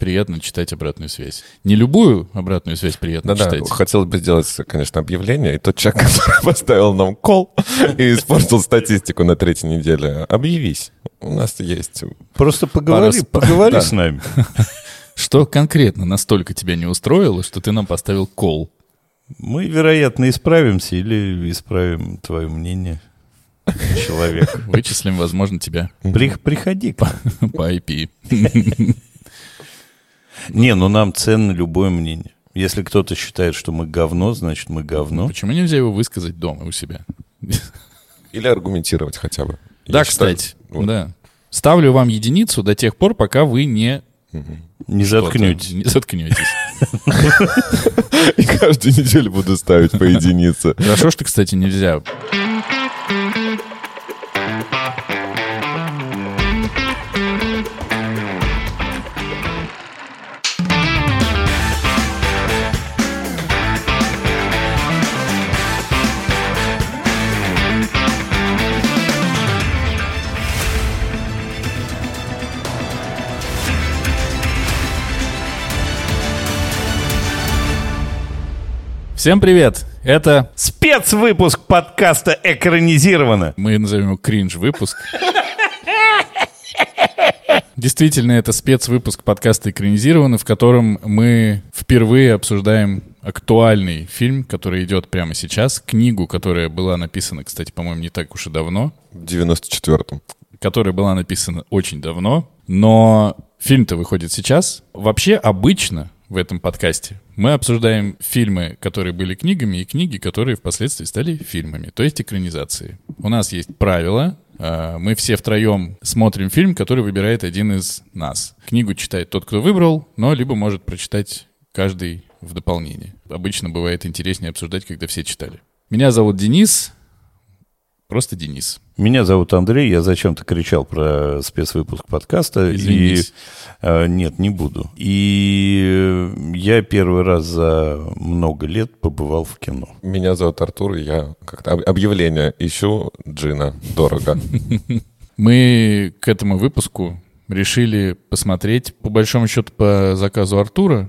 приятно читать обратную связь. Не любую обратную связь приятно Да-да, читать. хотелось бы сделать, конечно, объявление. И тот человек, который поставил нам кол и испортил статистику на третьей неделе, объявись. У нас есть... Просто поговори, Пара- поговори Да. с нами. Что конкретно настолько тебя не устроило, что ты нам поставил кол? Мы, вероятно, исправимся или исправим твое мнение, человек. Вычислим, возможно, тебя При- Приходи. к по IP. Не, ну нам ценно любое мнение. Если кто-то считает, что мы говно, значит мы говно. Почему нельзя его высказать дома у себя? Или аргументировать хотя бы. Да, Я считаю, кстати, вот. да. Ставлю вам единицу до тех пор, пока вы не... Не заткнетесь. Не заткнетесь. И каждую неделю буду ставить по единице. Хорошо, что, кстати, нельзя. Всем привет! Это Спецвыпуск подкаста экранизировано. мы назовем его кринж-выпуск. Действительно, это спецвыпуск подкаста «Экранизировано», в котором мы впервые обсуждаем актуальный фильм, который идет прямо сейчас, книгу, которая была написана, кстати, по-моему, не так уж и давно, В 94-м. которая была написана очень давно, но фильм-то выходит сейчас. Вообще, обычно в этом подкасте мы обсуждаем фильмы, которые были книгами, и книги, которые впоследствии стали фильмами, то есть экранизации. У нас есть правила. э, Мы все втроем смотрим фильм, который выбирает один из нас. Книгу читает тот, кто выбрал, но либо может прочитать каждый в дополнение. Обычно бывает интереснее обсуждать, когда все читали. Меня зовут Денис, просто Денис. Меня зовут Андрей, я зачем-то кричал про спецвыпуск подкаста. Извинись. И, э, нет, не буду. И я первый раз за много лет побывал в кино. Меня зовут Артур, я как-то об- объявление ищу джина дорого. Мы к этому выпуску решили посмотреть, по большому счету, по заказу Артура,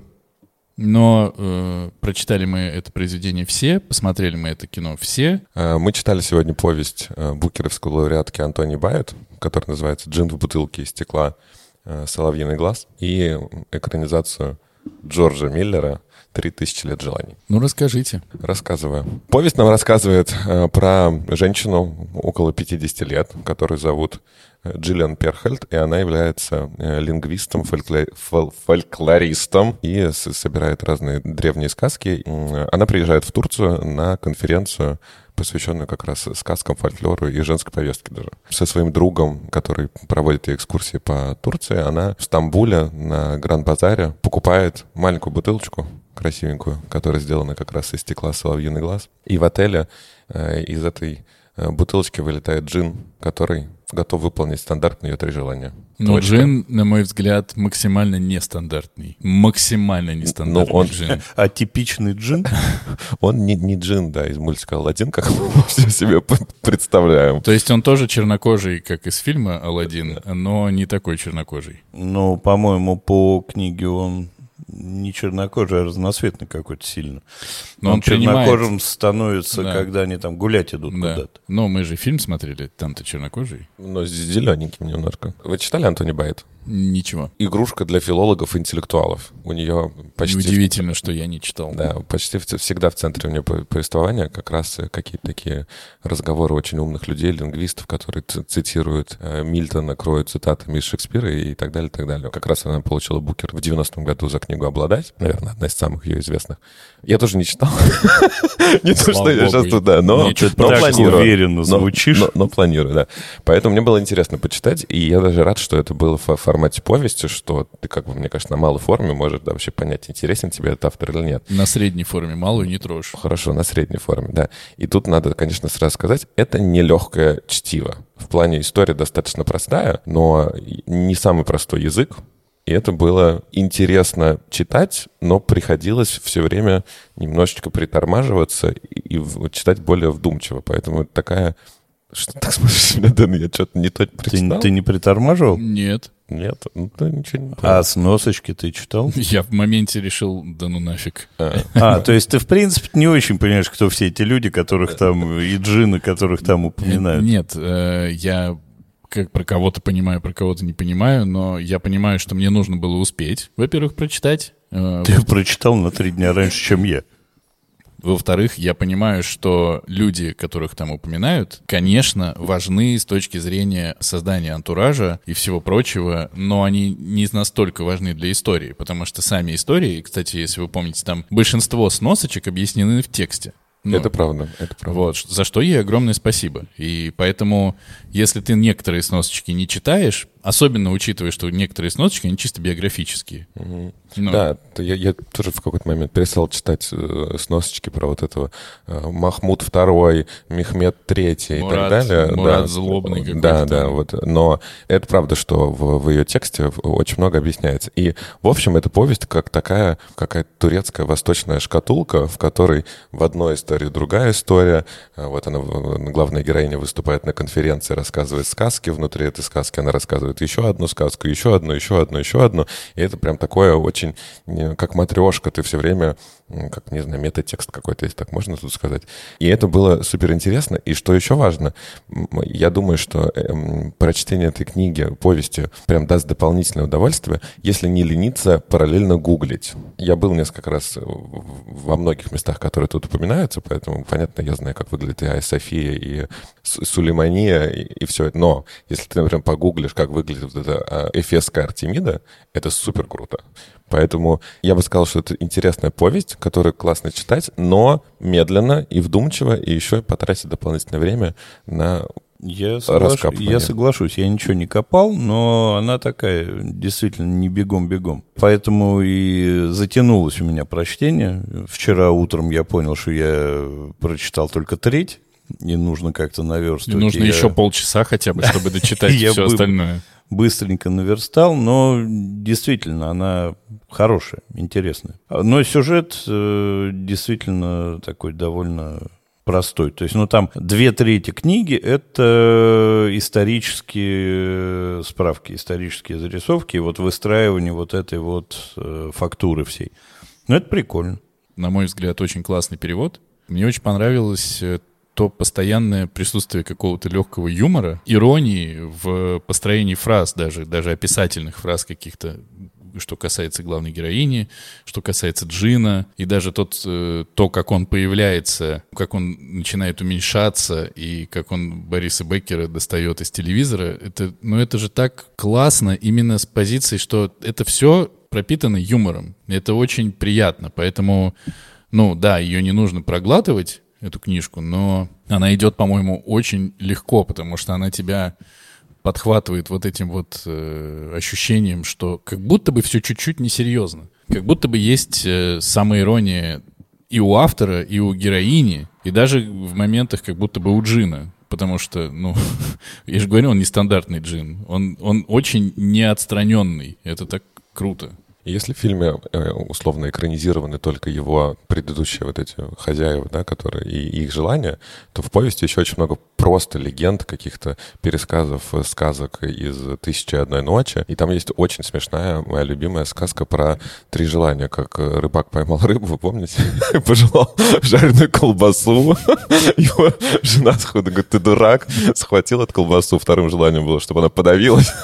но э, прочитали мы это произведение все, посмотрели мы это кино все. Э, Мы читали сегодня повесть э, букеровской лауреатки Антони Байет, которая называется «Джин в бутылке из стекла. э, Соловьиный глаз» и экранизацию Джорджа Миллера «Три тысячи лет желаний». Ну, расскажите. Рассказываю. Повесть нам рассказывает э, про женщину около 50 лет, которую зовут Джиллиан Перхельд, и она является э, лингвистом, фольклористом и собирает разные древние сказки. Она приезжает в Турцию на конференцию, посвященную как раз сказкам, фольклору и женской повестке даже. Со своим другом, который проводит экскурсии по Турции, она в Стамбуле на Гранд-базаре покупает маленькую бутылочку красивенькую, которая сделана как раз из стекла «Соловьиный глаз». И в отеле э, из этой э, бутылочки вылетает джин, который готов выполнить стандартные ее три желания. Но Точка. джин, на мой взгляд, максимально нестандартный. Максимально нестандартный Ну, он- джин. А типичный джин? Он не, не джин, да, из мультика «Аладдин», как мы все себе представляем. То есть он тоже чернокожий, как из фильма «Аладдин», но не такой чернокожий. Ну, по-моему, по книге он не чернокожий, а разноцветный какой-то сильно. Но он, он принимает- чернокожим становится, Да. когда они там гулять идут Да. куда-то. Но мы же фильм смотрели, там-то чернокожий. Но с зелененьким немножко. Вы читали Антони Байет? Ничего. Игрушка для филологов и интеллектуалов. У нее почти... Неудивительно, что я не читал. Да, почти в- всегда в центре у нее по- повествования как раз э, какие-то такие разговоры очень умных людей, лингвистов, которые цитируют э, Мильтона, кроют цитатами из Шекспира и так далее, так далее. Как раз она получила Букер в 90-м году за книгу «Обладать», наверное, одна из самых ее известных. Я тоже не читал. Не то, что я сейчас тут, да, но планирую. уверенно Но- звучишь. Но планирую, да. Поэтому мне было интересно почитать, и я даже рад, что это было в формате повести, что ты, как бы, мне кажется, на малой форме можешь да, вообще понять, интересен тебе этот автор или нет. На средней форме малую не трожь. Хорошо, на средней форме, да. И тут надо, конечно, сразу сказать, это нелегкое чтиво. В плане история достаточно простая, но не самый простой язык. И это было интересно читать, но приходилось все время немножечко притормаживаться и, и читать более вдумчиво. Поэтому это такая Что ты так смотришь на меня, Дэн? Я что-то не то Ты, прочитал? ты не притормаживал? Нет. Нет, ну ты ничего не А сносочки ты читал? Я в моменте решил, да ну нафиг. А, А, то есть ты, в принципе, не очень понимаешь, кто все эти люди, которых там, и джины, которых там упоминают. Нет, э, я как про кого-то понимаю, про кого-то не понимаю, но я понимаю, что мне нужно было успеть, во-первых, прочитать. э, Ты прочитал на три дня раньше, чем я. Во-вторых, я понимаю, что люди, которых там упоминают, конечно, важны с точки зрения создания антуража и всего прочего, но они не настолько важны для истории, потому что сами истории, кстати, если вы помните, там большинство сносочек объяснены в тексте. Ну, Это правда, это правда. Вот, за что ей огромное спасибо. И поэтому, если ты некоторые сносочки не читаешь, особенно учитывая, что некоторые сносочки, они чисто биографические. Ну, Да, т- я, я тоже в какой-то момент перестал читать э, сносочки про вот этого э, Махмуд II, Мехмед III и Мурат- так далее. Мурат да. Злобный какой-то Да, да, вот. Но это правда, что в, в ее тексте очень много объясняется. И, в общем, эта повесть как такая какая-то турецкая восточная шкатулка, в которой в одной истории другая история. А Вот она, главная героиня выступает на конференции, рассказывает сказки. Внутри этой сказки она рассказывает еще одну сказку, еще одну, еще одну, еще одну. И это прям такое очень, не, как матрешка, ты все время, как, не знаю, метатекст какой-то, если так можно тут сказать. И это было супер интересно. И что еще важно, я думаю, что эм, прочтение этой книги, повести, прям даст дополнительное удовольствие, если не лениться параллельно гуглить. Я был несколько раз во многих местах, которые тут упоминаются, поэтому, понятно, я знаю, как выглядит и Айя София, и Су- Сулеймания, и, все это. Но если ты, например, погуглишь, как выглядит вот эта а, Эфесская Артемида, это супер круто. Поэтому я бы сказал, что это интересная повесть, которую классно читать, но медленно и вдумчиво, и еще потратить дополнительное время на... Я, соглаш- Раскапывание. я соглашусь, я ничего не копал, но она такая действительно не бегом-бегом. Поэтому и затянулось у меня прочтение. Вчера утром я понял, что я прочитал только треть, и нужно как-то и наверстывать. нужно И я еще полчаса хотя бы, чтобы дочитать Я все остальное. Быстренько наверстал, но действительно она хорошая, интересная. Но сюжет э, действительно такой довольно простой. То есть, ну, там две трети книги — это исторические э, справки, исторические зарисовки, и вот выстраивание вот этой вот э, фактуры всей. Ну, это прикольно. на мой взгляд, очень классный перевод. Мне очень понравилось э, то постоянное присутствие какого-то легкого юмора, иронии в построении фраз даже, даже описательных фраз каких-то, что касается главной героини, что касается Джина, и даже тот, э, то, как он появляется, как он начинает уменьшаться, и как он Бориса Беккера достает из телевизора, это, ну это же так классно именно с позиции, что это все пропитано юмором. Это очень приятно, поэтому, ну да, ее не нужно проглатывать, эту книжку, но она идет, по-моему, очень легко, потому что она тебя подхватывает вот этим вот э, ощущением, что как будто бы все чуть-чуть несерьезно. Как будто бы есть э, самоирония и у автора, и у героини, и даже в моментах как будто бы у Джина. Потому что, ну, я же говорю, он нестандартный Джин. Он, он очень неотстраненный. Это так круто. Если в фильме э, условно экранизированы только его предыдущие вот эти хозяева, да, которые и, их желания, то в повести еще очень много просто легенд, каких-то пересказов э, сказок из «Тысячи и одной ночи». И там есть очень смешная, моя любимая сказка про три желания, как э, рыбак поймал рыбу, вы помните? Пожелал жареную колбасу. Его жена сходу говорит, ты дурак, схватил эту колбасу. Вторым желанием было, чтобы она подавилась.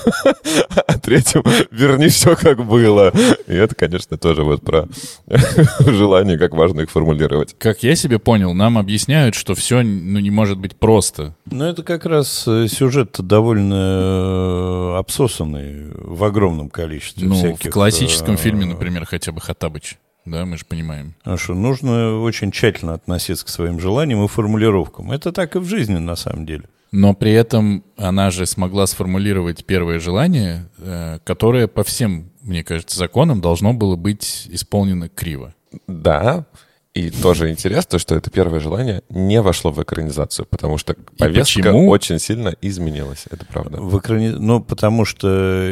А третьим верни все как было. И это, конечно, тоже вот про желание, как важно их формулировать. Как я себе понял, нам объясняют, что все ну, не может быть просто. Ну, это как раз э, сюжет довольно э, обсосанный в огромном количестве Ну, всяких... в классическом э, фильме, например, хотя бы Хаттабыч. Да, мы же понимаем. А что нужно очень тщательно относиться к своим желаниям и формулировкам. Это так и в жизни, на самом деле. Но при этом она же смогла сформулировать первое желание, э, которое по всем, мне кажется, законам должно было быть исполнено криво. Да, и тоже интересно, что это первое желание не вошло в экранизацию, потому что повестка почему? очень сильно изменилась, это правда. В экране... Ну, потому что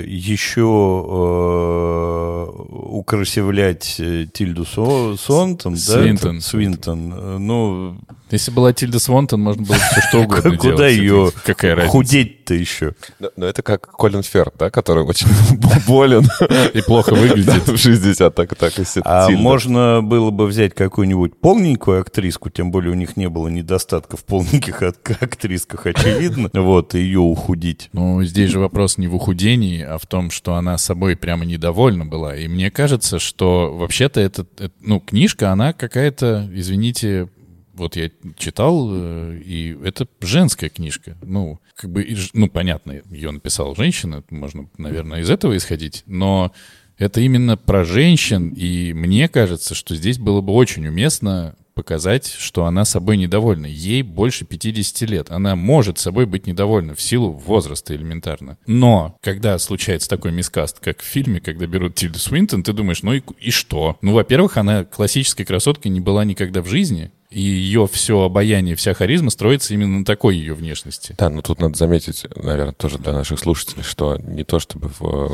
еще э, украсивлять э, Тильду Со- Сонтон, да, Свинтон. Свинтон, э, ну, Если была Тильда Свонтон, можно было все что угодно делать. Куда ее Какая разница? худеть-то еще? Но, но это как Колин Ферр, да, который очень болен. И плохо выглядит. В 60, так, так и сидит. А можно было бы взять какую-нибудь полненькую актриску, тем более у них не было недостатков в полненьких ак- актрисках, очевидно, вот, и ее ухудить. Ну, здесь же вопрос не в ухудении, а в том, что она собой прямо недовольна была. И мне кажется, что вообще-то это, это- ну, книжка, она какая-то, извините, вот я читал, э, и это женская книжка. Ну, как бы, ну, понятно, ее написала женщина, можно, наверное, из этого исходить, но это именно про женщин, и мне кажется, что здесь было бы очень уместно показать, что она собой недовольна. Ей больше 50 лет. Она может собой быть недовольна в силу возраста элементарно. Но, когда случается такой мискаст, как в фильме, когда берут Тильду Свинтон, ты думаешь, ну и, и что? Ну, во-первых, она классической красоткой не была никогда в жизни, и ее все обаяние, вся харизма строится именно на такой ее внешности. Да, но тут надо заметить, наверное, тоже для наших слушателей, что не то чтобы э,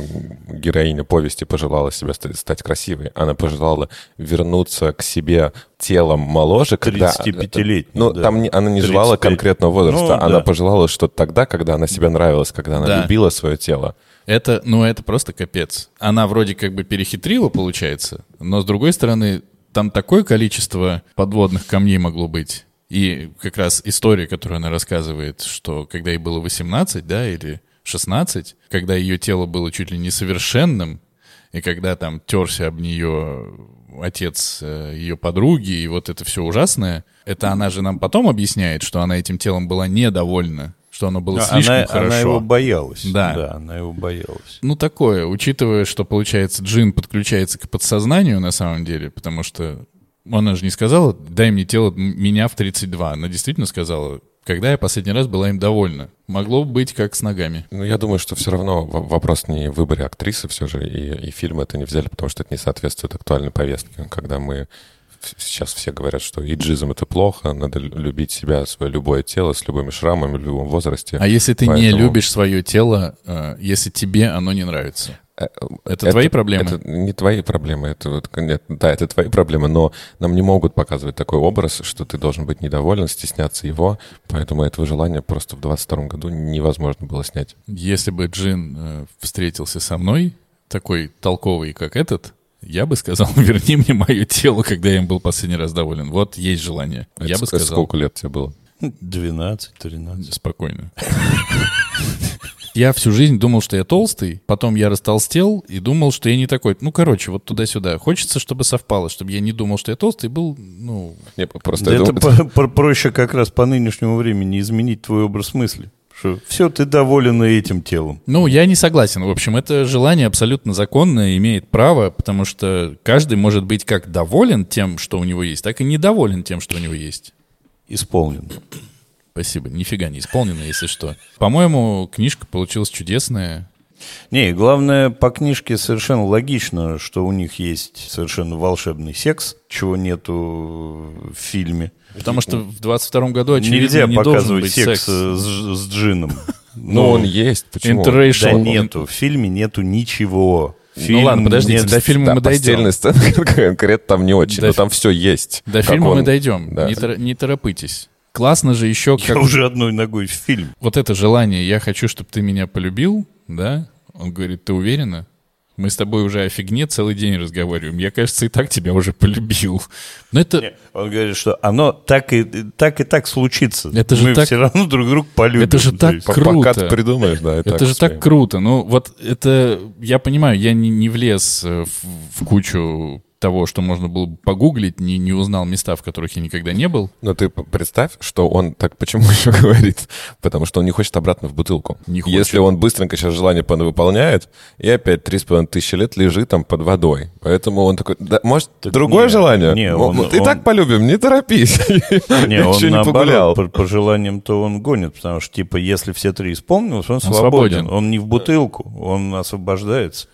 героиня повести пожелала себя ста- стать красивой, она пожелала вернуться к себе телом моложе, когда... 35-летней, Ну, да. там не- она не желала 35. конкретного возраста, Ну, она да. пожелала, что тогда, когда она себе нравилась, когда она Да. любила свое тело. Это, ну, это просто капец. Она вроде как бы перехитрила, получается, но с другой стороны, там такое количество подводных камней могло быть. И как раз история, которую она рассказывает, что когда ей было 18, да, или 16, когда ее тело было чуть ли не совершенным, и когда там терся об нее отец э, ее подруги, и вот это все ужасное, это она же нам потом объясняет, что она этим телом была недовольна, что оно было Ну, слишком она, хорошо. она его боялась. Да. Да, она его боялась. Ну, такое, учитывая, что, получается, джин подключается к подсознанию на самом деле, потому что она же не сказала, дай мне тело меня в 32. Она действительно сказала, когда я последний раз была им довольна. Могло быть как с ногами. Ну, я думаю, что все равно вопрос не в выборе актрисы все же, и, и фильм это не взяли, потому что это не соответствует актуальной повестке. Когда мы сейчас все говорят, что иджизм это плохо, надо лю- любить себя, свое любое тело с любыми шрамами в любом возрасте. А если ты не Поэтому- любишь свое тело, э, если тебе оно не нравится? Э, Это твои проблемы? Это не твои проблемы, это вот, нет, да, это твои проблемы, но нам не могут показывать такой образ, что ты должен быть недоволен, стесняться его, поэтому этого желания просто в 22 году невозможно было снять. Если бы Джин э, встретился со мной, такой толковый, как этот, я бы сказал, верни мне мое тело, когда я им был последний раз доволен. Вот есть желание. я Это бы с- сказал. Сколько лет тебе было? 12, 13. Спокойно. Я всю жизнь думал, что я толстый, потом я растолстел и думал, что я не такой. Ну, короче, вот туда-сюда. Хочется, чтобы совпало, чтобы я не думал, что я толстый, был, ну... Не, просто Да я это думаю, по- по- проще как раз по нынешнему времени изменить твой образ мысли. Что все, ты доволен этим телом. Ну, я не согласен. В общем, это желание абсолютно законное, имеет право, потому что каждый может быть как доволен тем, что у него есть, так и недоволен тем, что у него есть. Исполнен. Спасибо. Нифига не исполнено, если что. По-моему, книжка получилась чудесная. Не, главное, по книжке совершенно логично, что у них есть совершенно волшебный секс, чего нету в фильме. Потому что в 22 году, очевидно, Нельзя не показывать быть секс, секс. с, с джином. ну, он есть, почему? Да нету, в фильме нету ничего. Ну Фильм ладно, подождите, нет- до фильма Да, мы дойдем. сцена конкретно там не очень, До но фи- там все есть. До фильма он- мы дойдем. да. Не, тор- не торопытесь. Классно же еще, Я как уже одной ногой в фильм. вот это желание «я хочу, чтобы ты меня полюбил», да? Он говорит, ты уверена? Мы с тобой уже о фигне целый день разговариваем. Я, кажется, и так тебя уже полюбил. Но это... Не, Он говорит, что оно так и так, и так случится. Это же Мы так- все равно друг друга полюбим. Это же так есть- Круто. Пока ты придумаешь, да. Это же так круто. Ну, вот это, я понимаю, я не, не влез э, в, в кучу того, что можно было бы погуглить, не, не узнал места, в которых я никогда не был. Но ты представь, что он так почему еще говорит? Потому что он не хочет обратно в бутылку. Не хочет. Если он быстренько сейчас желание выполняет, и опять три с половиной тысячи лет лежит там под водой. Поэтому он такой, да, может, другое не, желание? не, он- и он- так полюбим, не торопись. Не, Я он еще не погулял. наоборот, по, по желаниям-то он гонит, потому что, типа, если все три исполнилось, он, свободен. свободен. Он не в бутылку, он освобождается.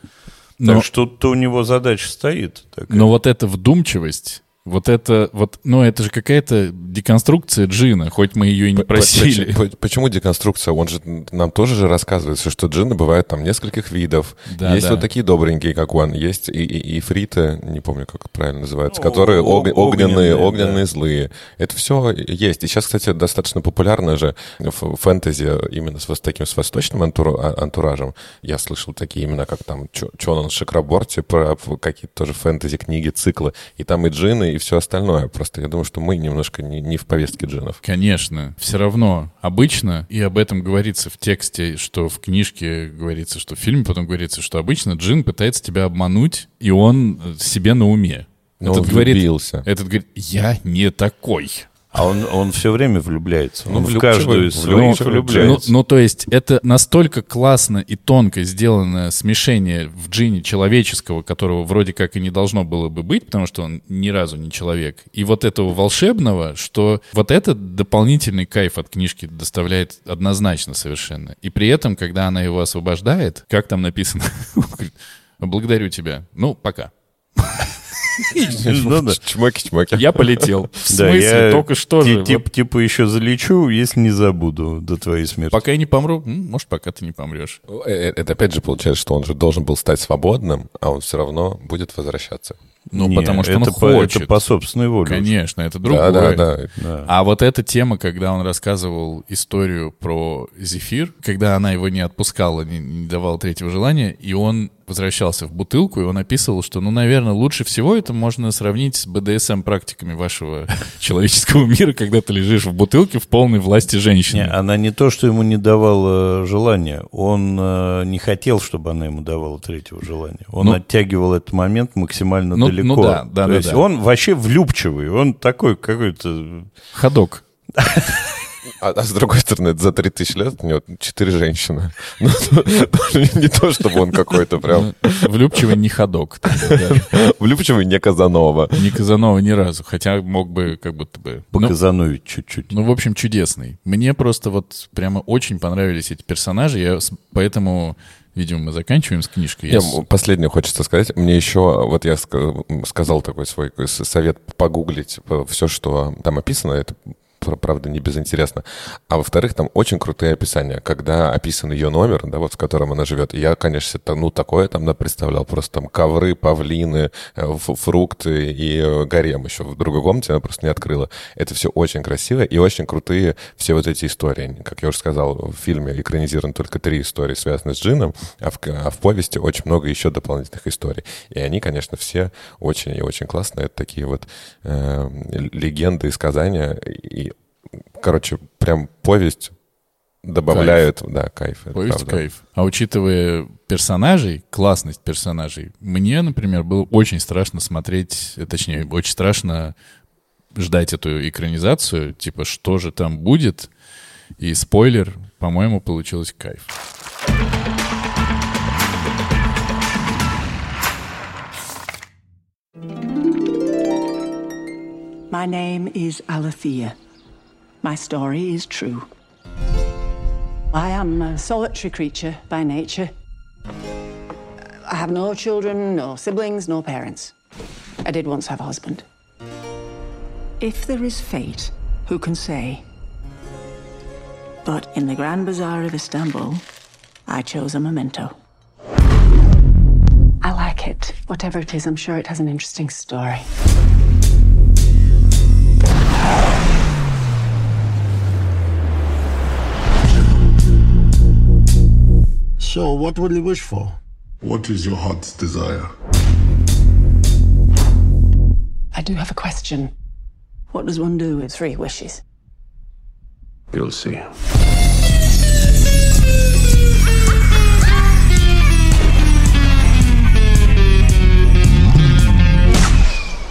Но, Так что тут у него задача стоит. такая. но вот эта вдумчивость Вот это, вот, ну, это же какая-то деконструкция джина, хоть мы ее и не просили. Почему, почему деконструкция? Он же нам тоже же рассказывается, что джины бывают там нескольких видов. Да, есть да. вот такие добренькие, как он, есть и, и, и фриты, не помню, как это правильно называется, которые ог, огненные, огненные, огненные да. злые. Это все есть. И сейчас, кстати, достаточно популярно же фэнтези именно с таким с восточным а, антуражем. Я слышал такие имена, как там Чонан Шакраборти, про какие-то тоже фэнтези-книги, циклы. И там и джины, и все остальное. Просто я думаю, что мы немножко не, не в повестке джинов. Конечно. Все равно обычно, и об этом говорится в тексте, что в книжке говорится, что в фильме потом говорится, что обычно джин пытается тебя обмануть, и он себе на уме. Но этот он влюбился. Говорит, этот говорит, я не такой. А он, он все время влюбляется. Он ну, в каждую из своих влюбляется. Ну, ну, то есть это настолько классно и тонко сделано смешение в джине человеческого, которого вроде как и не должно было бы быть, потому что он ни разу не человек, и вот этого волшебного, что вот этот дополнительный кайф от книжки доставляет однозначно совершенно. И при этом, когда она его освобождает, как там написано, благодарю тебя. Ну, пока. Чмоки-чмоки. Я полетел. В смысле? Только что же. Типа еще залечу, если не забуду до твоей смерти. Пока я не помру, может, пока ты не помрешь. Э, э, это опять же получается, что он же должен был стать свободным, а он все равно будет возвращаться. Ну, не, потому что он хочет. Это по собственной воле. Конечно, это другое. Да, да, да. А вот эта тема, когда он рассказывал историю про Зефир, когда она его не отпускала, не, не давала третьего желания, и он возвращался в бутылку, и он описывал, что, ну, наверное, лучше всего это можно сравнить с БДСМ-практиками вашего человеческого мира, когда ты лежишь в бутылке в полной власти женщины. Не, она не то, что ему не давала желания, он э, не хотел, чтобы она ему давала третьего желания. Он ну, оттягивал этот момент максимально ну, далеко. Ну да, да, то да. есть да. он вообще влюбчивый, он такой какой-то... Ходок. А, а с другой стороны, это за 3000 лет у него четыре женщины. Ну, не то, чтобы он какой-то прям... Влюбчивый не ходок. Влюбчивый не Казанова. Не Казанова ни разу, хотя мог бы как будто бы... Показановить чуть-чуть. Ну, в общем, чудесный. Мне просто вот прямо очень понравились эти персонажи, я поэтому Видимо, мы заканчиваем с книжкой. Я, последнее хочется сказать. Мне еще, вот я сказал такой свой совет погуглить все, что там описано. Это правда, не безинтересно. А во-вторых, там очень крутые описания, когда описан ее номер, да, вот в котором она живет. я, конечно, ну, такое там да, представлял, просто там ковры, павлины, э, фрукты и э, гарем еще в другой комнате, она просто не открыла. Это все очень красиво и очень крутые все вот эти истории. Как я уже сказал, в фильме экранизированы только три истории, связанные с джином, а в, а в повести очень много еще дополнительных историй. И они, конечно, все очень и очень классные. Это такие вот э, легенды и сказания. И короче, прям повесть добавляет, кайф. да, кайф. Повесть правда. кайф. А учитывая персонажей, классность персонажей, мне, например, было очень страшно смотреть, точнее, очень страшно ждать эту экранизацию, типа, что же там будет. И спойлер, по-моему, получилось кайф. My name is Alethea. My story is true. I am a solitary creature by nature. I have no children, no siblings, no parents. I did once have a husband. If there is fate, who can say? But in the Grand Bazaar of Istanbul, I chose a memento. I like it. Whatever it is, I'm sure it has an interesting story. So, what will you wish for? What is your heart's desire? I do have a question. What does one do with three wishes? You'll see.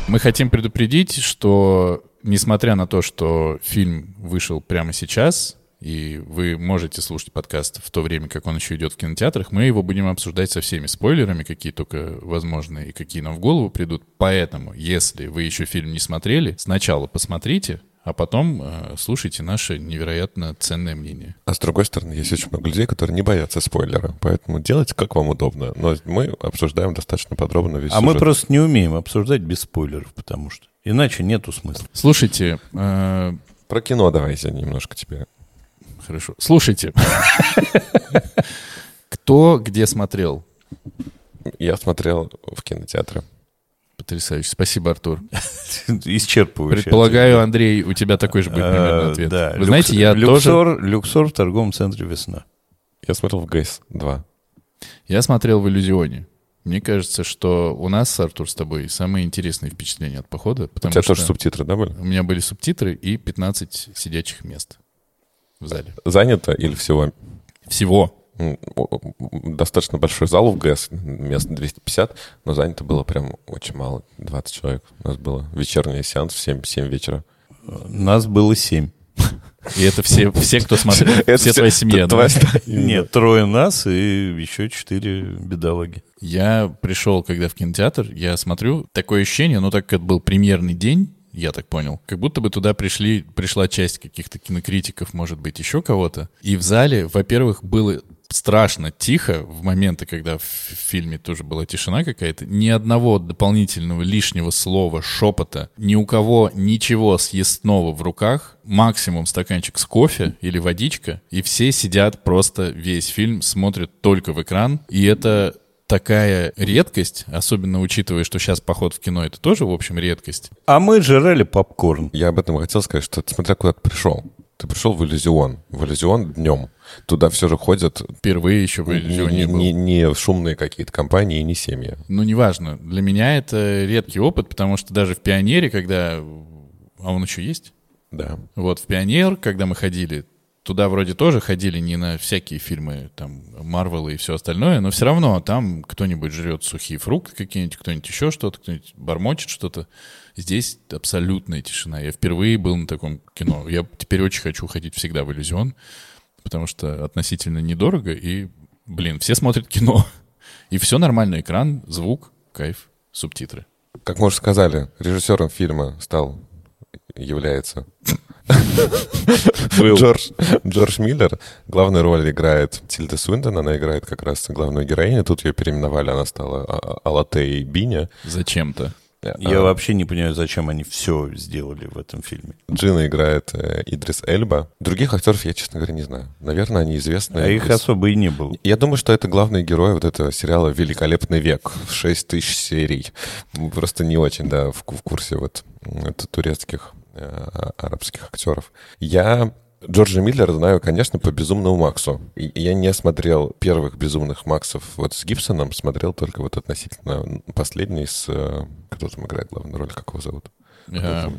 Мы хотим предупредить, что несмотря на то, что фильм вышел прямо сейчас, и вы можете слушать подкаст в то время, как он еще идет в кинотеатрах, мы его будем обсуждать со всеми спойлерами, какие только возможны и какие нам в голову придут. Поэтому, если вы еще фильм не смотрели, сначала посмотрите, а потом э, слушайте наше невероятно ценное мнение. А с другой стороны, есть очень много людей, которые не боятся спойлера, поэтому делайте как вам удобно. Но мы обсуждаем достаточно подробно весь А сюжет. мы просто не умеем обсуждать без спойлеров, потому что Иначе нету смысла. Слушайте, э, Про кино давайте немножко теперь. Хорошо. Слушайте. Кто где смотрел? Я смотрел в кинотеатре. Потрясающе. Спасибо, Артур. Исчерпывающе. Предполагаю, Андрей, у тебя такой же будет примерно Э, ответ. Да. Вы знаете, я тоже... Люксор, в торговом центре «Весна». Я смотрел в ГЭС 2. Я смотрел в «Иллюзионе». Мне кажется, что у нас, Артур, с тобой самые интересные впечатления от похода, У тебя что тоже субтитры, да, были? у меня были субтитры и 15 сидячих мест в зале. Занято или всего? Всего. Достаточно большой зал в ГЭС, мест 250, но занято было прям очень мало, 20 человек. У нас было вечерний сеанс в 7, 7 вечера. Нас было семь. И это все, все кто смотрел, Это все твоя семья. да? Нет, трое нас и еще четыре бедолаги. Я пришел, когда в кинотеатр, я смотрю, такое ощущение, ну так как это был премьерный день, я так понял, как будто бы туда пришли, пришла часть каких-то кинокритиков, может быть, еще кого-то. И в зале, во-первых, было страшно тихо в моменты, когда в фильме тоже была тишина какая-то. Ни одного дополнительного лишнего слова, шепота, ни у кого ничего съестного в руках, максимум стаканчик с кофе или водичка, и все сидят просто весь фильм, смотрят только в экран, и это такая редкость, особенно учитывая, что сейчас поход в кино это тоже, в общем, редкость. А мы жрали попкорн. Я об этом хотел сказать, что ты смотря куда ты пришел. Ты пришел в иллюзион. В иллюзион днем. Туда все же ходят Впервые еще в не, иллюзионе не- был. не- не шумные какие-то компании, не семьи. Ну, неважно. Для меня это редкий опыт, потому что даже в «Пионере», когда... А он еще есть? Да. Вот в «Пионер», когда мы ходили, туда вроде тоже ходили не на всякие фильмы, там, Марвел и все остальное, но все равно там кто-нибудь жрет сухие фрукты какие-нибудь, кто-нибудь еще что-то, кто-нибудь бормочет что-то. Здесь абсолютная тишина. Я впервые был на таком кино. Я теперь очень хочу ходить всегда в «Иллюзион», потому что относительно недорого, и, блин, все смотрят кино. И все нормально, экран, звук, кайф, субтитры. Как мы уже сказали, режиссером фильма стал, является Джордж, Джордж Миллер. Главную роль играет Тильда Суинтон, она играет как раз главную героиню. Тут ее переименовали, она стала А- А- Алатей Биня. Зачем-то. Я А, вообще не понимаю, зачем они все сделали в этом фильме. Джина играет э, Идрис Эльба. Других актеров я, честно говоря, не знаю. Наверное, они известны. А их из- особо и не было. Я думаю, что это главные герои вот этого сериала «Великолепный век» в 6 тысяч серий. Просто не очень, да, в, в курсе вот турецких, э, арабских актеров. Я Джорджа Миллера знаю, конечно, по «Безумному Максу». Я не смотрел первых «Безумных Максов» вот с Гибсоном, смотрел только вот относительно последний с... э, Кто там играет главную роль, как его зовут? Э,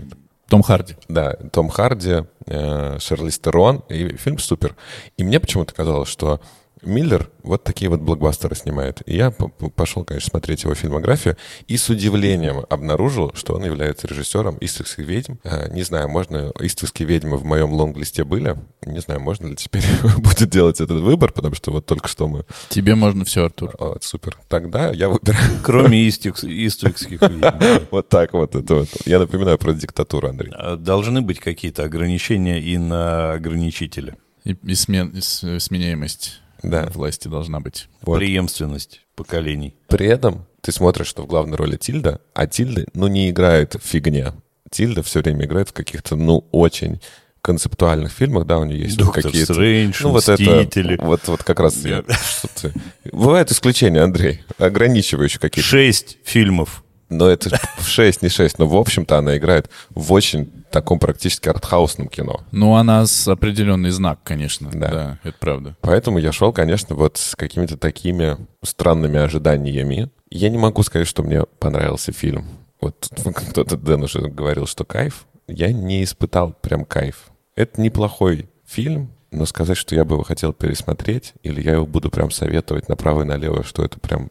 Том Харди. Да, Том Харди, э, Шерлиз Терон, и фильм супер. И мне почему-то казалось, что Миллер вот такие вот блокбастеры снимает. И я пошел, конечно, смотреть его фильмографию и с удивлением обнаружил, что он является режиссером «Иствикских ведьм». Э, Не знаю, можно... «Иствикские ведьмы» в моем лонг-листе были. Не знаю, можно ли теперь будет делать этот выбор, потому что вот только что мы... Тебе можно все, Артур. О, супер. Тогда я выбираю Кроме иствикских ведьм. вот так вот. Это вот. Я напоминаю про диктатуру, Андрей. А Должны быть какие-то ограничения и на ограничителя. И, и смен- и с- сменяемость Да. власти должна быть. Вот. Преемственность поколений. При этом ты смотришь, что в главной роли Тильда, а Тильда, ну, не играет в фигне. Тильда все время играет в каких-то, ну, очень концептуальных фильмах, да, у нее есть Доктор какие-то... Стрэндж, ну, вот Мстители. это, вот, вот как раз... я- что Бывают исключения, Андрей, ограничивающие какие-то. Шесть фильмов. Но это 6, не 6, но, в общем-то, она играет в очень таком практически артхаусном кино. Ну, она с определенный знак, конечно. Да. Да, это правда. Поэтому я шел, конечно, вот с какими-то такими странными ожиданиями. Я не могу сказать, что мне понравился фильм. Вот кто-то, Дэн, уже говорил, что кайф. Я не испытал прям кайф. Это неплохой фильм, но сказать, что я бы его хотел пересмотреть, или я его буду прям советовать направо и налево, что это прям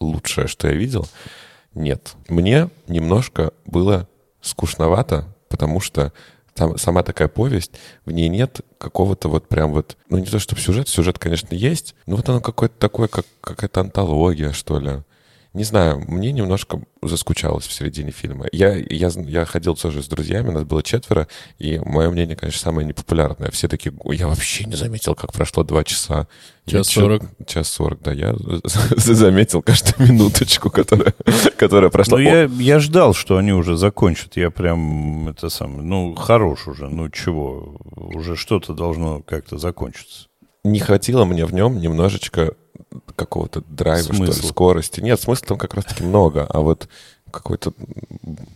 лучшее, что я видел, нет. Мне немножко было скучновато, потому что там сама такая повесть, в ней нет какого-то вот прям вот, ну не то чтобы сюжет, сюжет, конечно, есть, но вот оно какое-то такое, как какая-то антология, что ли. Не знаю, мне немножко заскучалось в середине фильма. Я, я, я ходил тоже с друзьями, нас было четверо, и мое мнение, конечно, самое непопулярное. Все такие, «Ой, я вообще не заметил, как прошло два часа. Час сорок. Час сорок, да. Я заметил каждую минуточку, которая, которая прошла. Ну, я, я ждал, что они уже закончат. Я прям, это самое, ну, хорош уже. Ну, чего? Уже что-то должно как-то закончиться. не хватило мне в нем немножечко какого-то драйва, что ли, скорости. Нет, смысла там как раз-таки много, а вот какой-то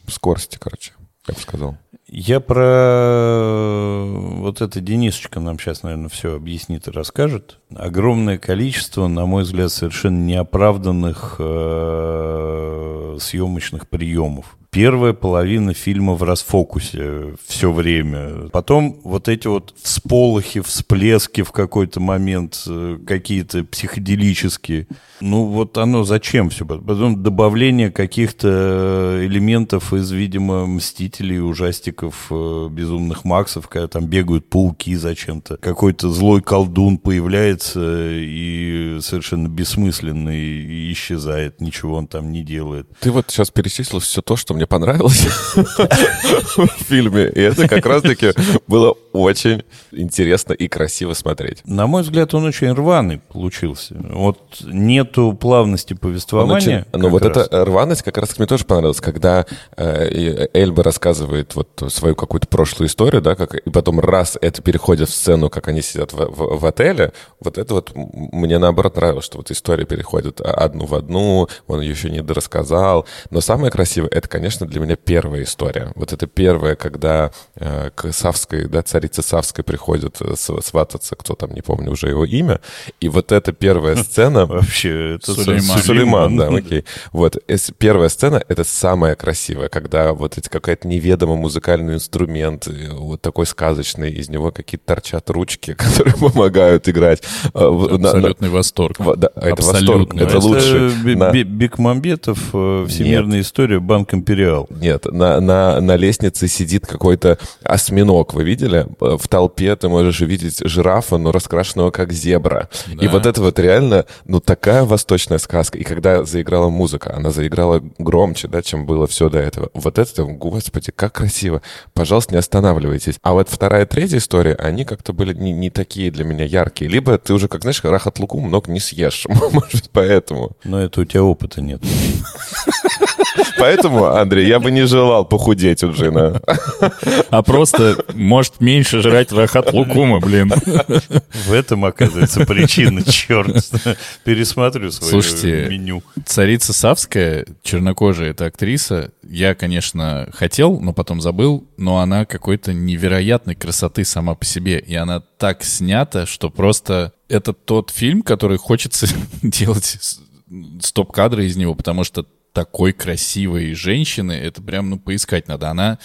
скорости, короче, я бы сказал. Я про вот это Денисочка нам сейчас, наверное, все объяснит и расскажет. Огромное количество, на мой взгляд, совершенно неоправданных э, съемочных приемов. Первая половина фильма в расфокусе все время. Потом вот эти вот всполохи, всплески в какой-то момент, э, какие-то психоделические. Ну вот оно зачем все? Потом добавление каких-то элементов из, видимо, «Мстителей», ужастиков, э, «Безумных Максов», когда там бегают пауки зачем-то. Какой-то злой колдун появляется и совершенно бессмысленный и исчезает. Ничего он там не делает. Ты вот сейчас перечислил все то, что мне понравилось в фильме, и это как раз-таки было очень интересно и красиво смотреть. На мой взгляд, он очень рваный получился. Вот нету плавности повествования. ну вот раз. эта рваность как раз мне тоже понравилась, когда э, Эльба рассказывает вот свою какую-то прошлую историю, да, как, и потом раз это переходит в сцену, как они сидят в, в- в отеле, вот это вот мне наоборот нравилось, что вот история переходит одну в одну, он ее еще не дорассказал. Но самое красивое, это, конечно, для меня первая история. Вот это первая, когда э, Савской, да, царице Савской приходит э, св- свататься, кто там, не помню уже его имя, и вот эта первая сцена... Вообще, это Сулейман. Сулейман, да, окей. Вот, первая сцена — это самая красивая, когда вот эти какой-то неведомый музыкальный инструмент, вот такой сказочный, из него какие-то торчат ручки, которые помогают играть. А, Абсолютный восторг. да, это восторг, это лучше. Бе- Бекмамбетов, э, «Всемирная история», Банк «Империал». Нет, на лестнице сидит какой-то осьминог, вы видели? Э, В толпе ты можешь увидеть жирафа, но раскрашенного как зебра. И Да. вот это вот реально, ну, такая восточная сказка. И когда заиграла музыка, она заиграла громче, да, чем было все до этого. Вот это, господи, как красиво. Пожалуйста, не останавливайтесь. А вот вторая и третья история, они как-то были не, не такие для меня яркие. Либо ты уже, как знаешь, рахат луку много не съешь. Может быть, поэтому. Но это у тебя опыта нет. Поэтому, Андрей, я бы не желал похудеть у Джина. А просто, может, меньше жрать рахат лукума, блин. В этом, оказывается, причина, черт. Пересмотрю свое Слушайте, меню. Царица Савская, чернокожая эта актриса, я, конечно, хотел, но потом забыл, но она какой-то невероятной красоты сама по себе, и она так снята, что просто это тот фильм, который хочется делать стоп-кадры из него, потому что такой красивой женщины, это прям, ну, поискать надо. Она,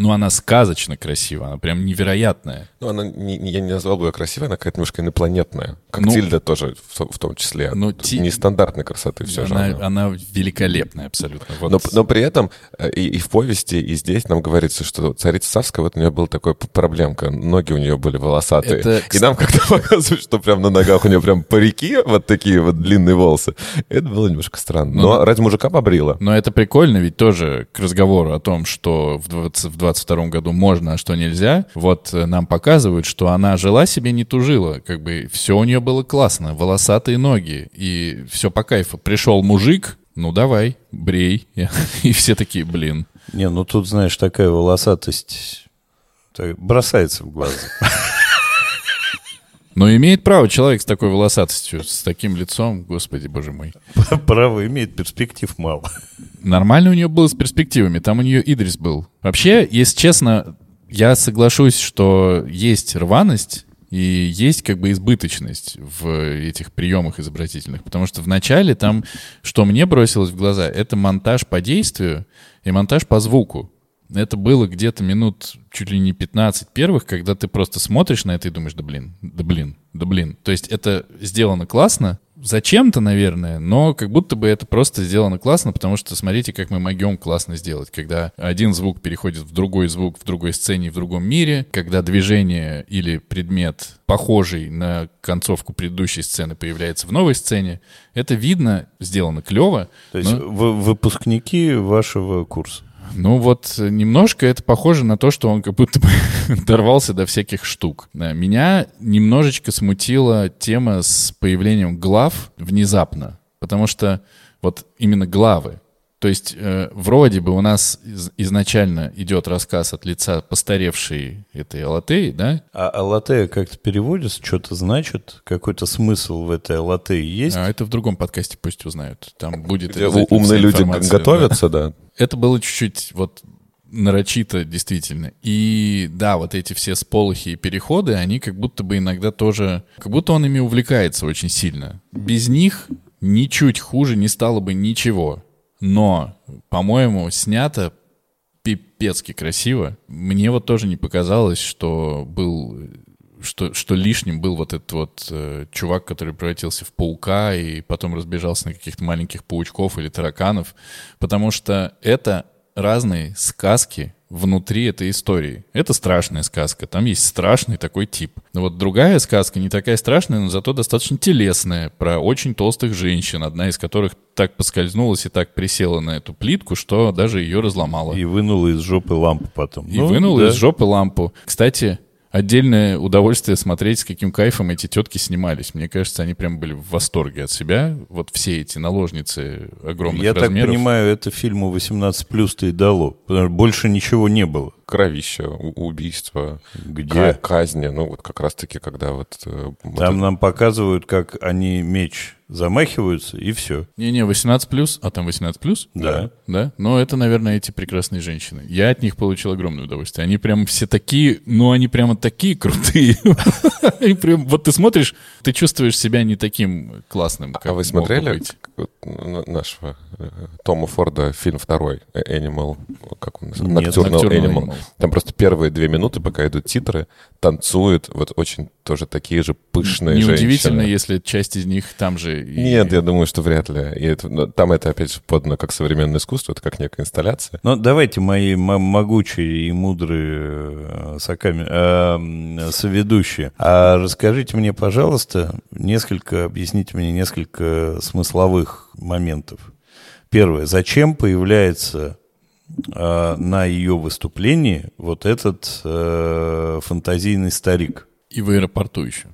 ну, она сказочно красивая, она прям невероятная. Ну, она, не, я не назвал бы ее красивой, она какая-то немножко инопланетная. Как Ну, Тильда тоже в, в том числе. ну, Ти- Нестандартной красоты все же. она, она. она великолепная абсолютно. Вот. Но, но при этом э, и, и в повести, и здесь нам говорится, что царица Савская, вот у нее была такая проблемка. Ноги у нее были волосатые. Это, И нам как-то показывают, что прям на ногах у нее прям парики, вот такие вот длинные волосы. Это было немножко странно. Ну, Но да. ради мужика побрила. Но это прикольно, ведь тоже к разговору о том, что в 20 в 22 году можно, а что нельзя. Вот э, нам показывают, что она жила себе, не тужила. Как бы все у нее было классно, волосатые ноги, и все по кайфу. Пришел мужик, ну давай, брей. И все такие, блин. Не, ну тут, знаешь, такая волосатость так, бросается в глаза. Но имеет право человек с такой волосатостью, с таким лицом, господи, боже мой. Право имеет, перспектив мало. Нормально у нее было с перспективами. Там у нее Идрис был. Вообще, если честно, я соглашусь, что есть рваность и есть как бы избыточность в этих приемах изобразительных. Потому что в начале там, что мне бросилось в глаза, это монтаж по действию и монтаж по звуку. Это было где-то минут чуть ли не 15 первых, когда ты просто смотришь на это и думаешь, да блин, да блин, да блин. То есть это сделано классно, зачем-то, наверное, но как будто бы это просто сделано классно, потому что смотрите, как мы могем классно сделать, когда один звук переходит в другой звук в другой сцене в другом мире, когда движение или предмет похожий на концовку предыдущей сцены появляется в новой сцене, это видно, сделано клево. То есть но... выпускники вашего курса. Ну вот немножко это похоже на то, что он как будто бы дорвался до всяких штук. Меня немножечко смутила тема с появлением глав внезапно, потому что вот именно главы. То есть э, вроде бы у нас из, изначально идет рассказ от лица постаревшей этой Алатеи, да? А Алатея как-то переводится, что-то значит? Какой-то смысл в этой Алатеи есть? А это в другом подкасте пусть узнают. Там будет... Где умные люди готовятся, да. Это было чуть-чуть вот нарочито, действительно. И да, вот эти все сполохи и переходы, они как будто бы иногда тоже... Как будто он ими увлекается очень сильно. Без них ничуть хуже не стало бы ничего но, по-моему, снято пипецки красиво. Мне вот тоже не показалось, что был что, что лишним был вот этот вот э, чувак, который превратился в паука и потом разбежался на каких-то маленьких паучков или тараканов, потому что это разные сказки внутри этой истории. Это страшная сказка, там есть страшный такой тип. Но вот другая сказка не такая страшная, но зато достаточно телесная, про очень толстых женщин, одна из которых так поскользнулась и так присела на эту плитку, что даже ее разломала. И вынула из жопы лампу потом. И ну, вынула да. из жопы лампу. Кстати, отдельное удовольствие смотреть, с каким кайфом эти тетки снимались. Мне кажется, они прям были в восторге от себя. Вот все эти наложницы огромных Я размеров. Я так понимаю, это фильму 18 плюс-то и дало, потому что больше ничего не было кровища, убийства, Где? казни. Ну, вот как раз-таки, когда вот... Э, Там вот нам показывают, как они меч замахиваются, и все. Не-не, 18 плюс, а там 18 плюс? Да. Да? Но это, наверное, эти прекрасные женщины. Я от них получил огромное удовольствие. Они прям все такие, ну, они прямо такие крутые. прям, вот ты смотришь, ты чувствуешь себя не таким классным, А вы смотрели нашего э, Тома Форда фильм второй, Animal, как он называется? Nocturnal Animal. Там просто первые две минуты, пока идут титры, танцуют вот очень тоже такие же пышные Неудивительно, женщины. если часть из них там же... И... Нет, я думаю, что вряд ли. И это, там это, опять же, подано как современное искусство, это как некая инсталляция. Ну, давайте, мои могучие и мудрые э, соками, э, соведущие, а расскажите мне, пожалуйста, несколько, объясните мне несколько смысловых моментов. Первое. Зачем появляется э, на ее выступлении вот этот э, фантазийный старик. И в аэропорту еще.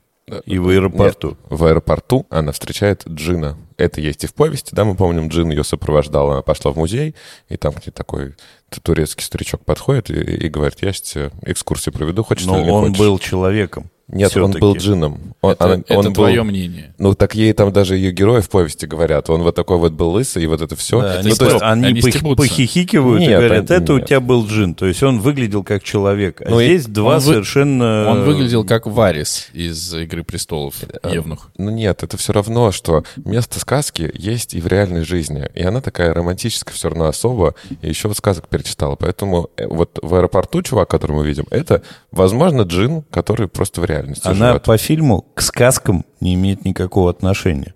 И в аэропорту. Нет, в аэропорту она встречает Джина. Это есть и в повести, да, мы помним, Джин ее сопровождал, она пошла в музей, и там где такой турецкий старичок подходит и, и говорит, я тебе экскурсию проведу, хочешь Но или не он хочешь? был человеком. Нет, он был джином. Он, это она, это он твое был, мнение. Ну, так ей там даже ее герои в повести говорят. Он вот такой вот был лысый, и вот это все. Да, ну, они, то есть, они, они пох- похихикивают нет, и говорят, это нет. у тебя был джин. То есть он выглядел как человек. А Ну, и здесь два он вы- совершенно... Он выглядел как Варис из «Игры престолов», Евнух. Ну нет, это все равно, что место сказки есть и в реальной жизни. И она такая романтическая все равно особо. И еще вот сказок перечитала. Поэтому э, вот в аэропорту чувак, который мы видим, это, возможно, джин, который просто в реальности Она живет. по фильму к сказкам не имеет никакого отношения.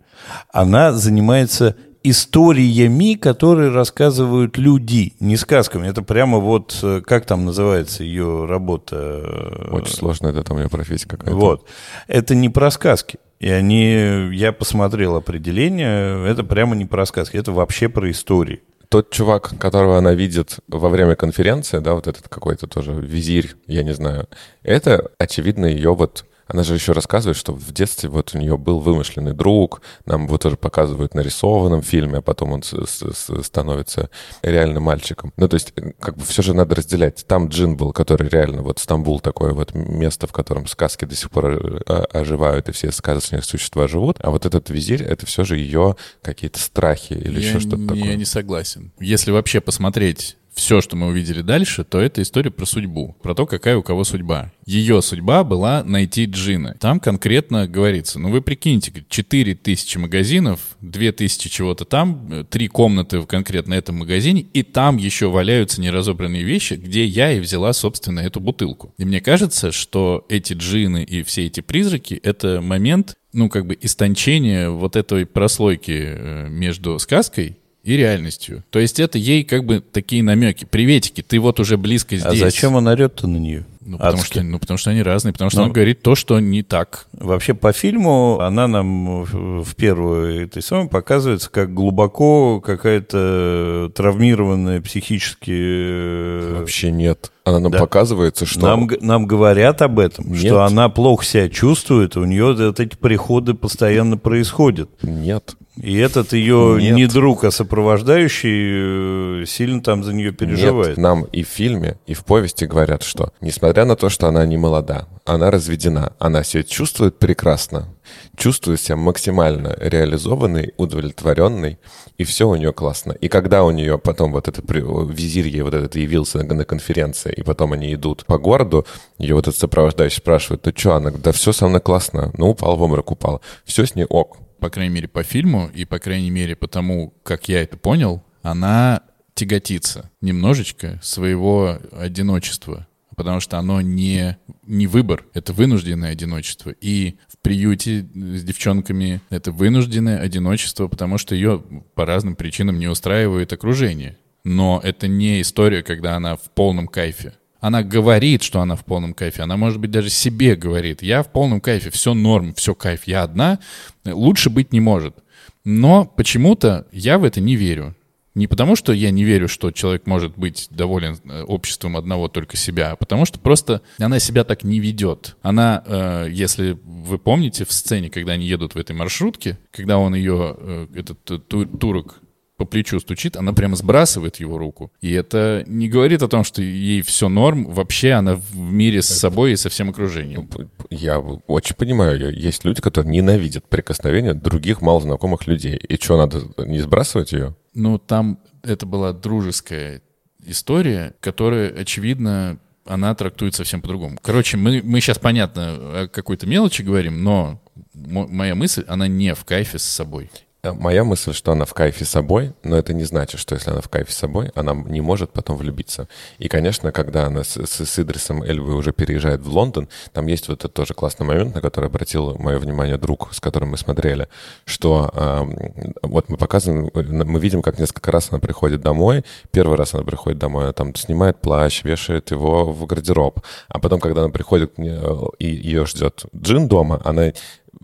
Она занимается историями, которые рассказывают люди, не сказками. Это прямо вот, э, как там называется ее работа? Очень сложно, это там ее профессия какая-то. Вот. Это не про сказки. И они, я посмотрел определение, это прямо не про сказки, это вообще про истории. Тот чувак, которого она видит во время конференции, да, вот этот какой-то тоже визирь, я не знаю, это, очевидно, ее вот она же еще рассказывает, что в детстве вот у нее был вымышленный друг, нам его тоже показывают нарисованном фильме, а потом он становится реальным мальчиком. Ну, то есть, как бы все же надо разделять. Там Джин был, который реально, вот Стамбул такое вот место, в котором сказки до сих пор э, оживают, и все сказочные существа живут, а вот этот визирь, это все же ее какие-то страхи или я, еще что-то такое. Я не согласен. Если вообще посмотреть все, что мы увидели дальше, то это история про судьбу, про то, какая у кого судьба. Ее судьба была найти Джина. Там конкретно говорится, ну вы прикиньте, 4 тысячи магазинов, 2 тысячи чего-то там, три комнаты в конкретно этом магазине, и там еще валяются неразобранные вещи, где я и взяла, собственно, эту бутылку. И мне кажется, что эти джины и все эти призраки — это момент, ну, как бы истончения вот этой прослойки э, между сказкой и реальностью. То есть это ей как бы такие намеки. Приветики, ты вот уже близко здесь. А зачем он орет-то на нее? Ну потому, что, ну, потому что они разные, потому что Но... он говорит то, что не так. Вообще по фильму она нам в первую этой самой показывается как глубоко какая-то травмированная психически... Э, Вообще нет. Она нам да. показывается, что... Нам, нам говорят об этом, Нет. что она плохо себя чувствует, у нее вот эти приходы постоянно происходят. Нет. И этот ее Нет. не друг, а сопровождающий э, сильно там за нее переживает. Нет, нам и в фильме, и в повести говорят, что несмотря на то, что она не молода, она разведена, она себя чувствует прекрасно, чувствует себя максимально реализованной, удовлетворенной, и все у нее классно. И когда у нее потом вот этот визирь ей вот этот явился на, конференции, и потом они идут по городу, ее вот этот сопровождающий спрашивает, ну что, она, да все со мной классно, ну упал в обморок, упал, все с ней ок по крайней мере, по фильму, и, по крайней мере, по тому, как я это понял, она тяготится немножечко своего одиночества, потому что оно не, не выбор, это вынужденное одиночество. И в приюте с девчонками это вынужденное одиночество, потому что ее по разным причинам не устраивает окружение. Но это не история, когда она в полном кайфе. Она говорит, что она в полном кайфе. Она, может быть, даже себе говорит. Я в полном кайфе, все норм, все кайф. Я одна. Лучше быть не может. Но почему-то я в это не верю. Не потому, что я не верю, что человек может быть доволен э, обществом одного только себя, а потому что просто она себя так не ведет. Она, э, если вы помните в сцене, когда они едут в этой маршрутке, когда он ее, э, этот турок по плечу стучит, она прямо сбрасывает его руку. И это не говорит о том, что ей все норм. Вообще она в мире с собой и со всем окружением. Я очень понимаю. Есть люди, которые ненавидят прикосновения других малознакомых людей. И что, надо не сбрасывать ее? Ну, там это была дружеская история, которая, очевидно, она трактует совсем по-другому. Короче, мы, мы сейчас, понятно, о какой-то мелочи говорим, но моя мысль, она не в кайфе с собой. Э, моя мысль, что она в кайфе собой, но это не значит, что если она в кайфе собой, она не может потом влюбиться. И, конечно, когда она с, с, с Идрисом Эльвой уже переезжает в Лондон, там есть вот этот тоже классный момент, на который обратил мое внимание друг, с которым мы смотрели, что э, вот мы показываем, мы видим, как несколько раз она приходит домой, первый раз она приходит домой, она там снимает плащ, вешает его в гардероб, а потом, когда она приходит э, и ее ждет Джин дома, она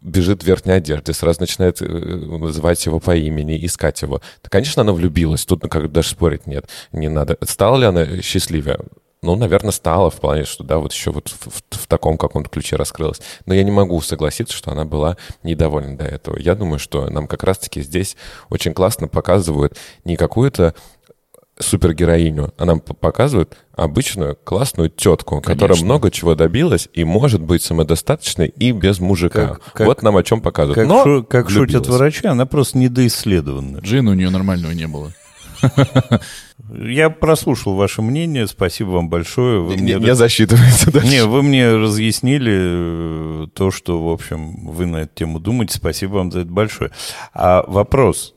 бежит в верхней одежде, сразу начинает э, называть его по имени, искать его. Да, конечно, она влюбилась, тут ну, как даже спорить нет, не надо. Стала ли она счастливее? Ну, наверное, стала в плане, что да, вот еще вот в, в, в таком каком-то ключе раскрылась. Но я не могу согласиться, что она была недовольна до этого. Я думаю, что нам как раз-таки здесь очень классно показывают не какую-то супергероиню, она показывает обычную классную тетку, Конечно. которая много чего добилась и может быть самодостаточной и без мужика. Как, как, вот нам о чем показывают. Как, Но шу, как шутят врачи, она просто недоисследована. Джин у нее нормального не было. Я прослушал ваше мнение, спасибо вам большое. Вы не, мне... не засчитывается дальше. Не, вы мне разъяснили э, то, что, в общем, вы на эту тему думаете. Спасибо вам за это большое. А вопрос,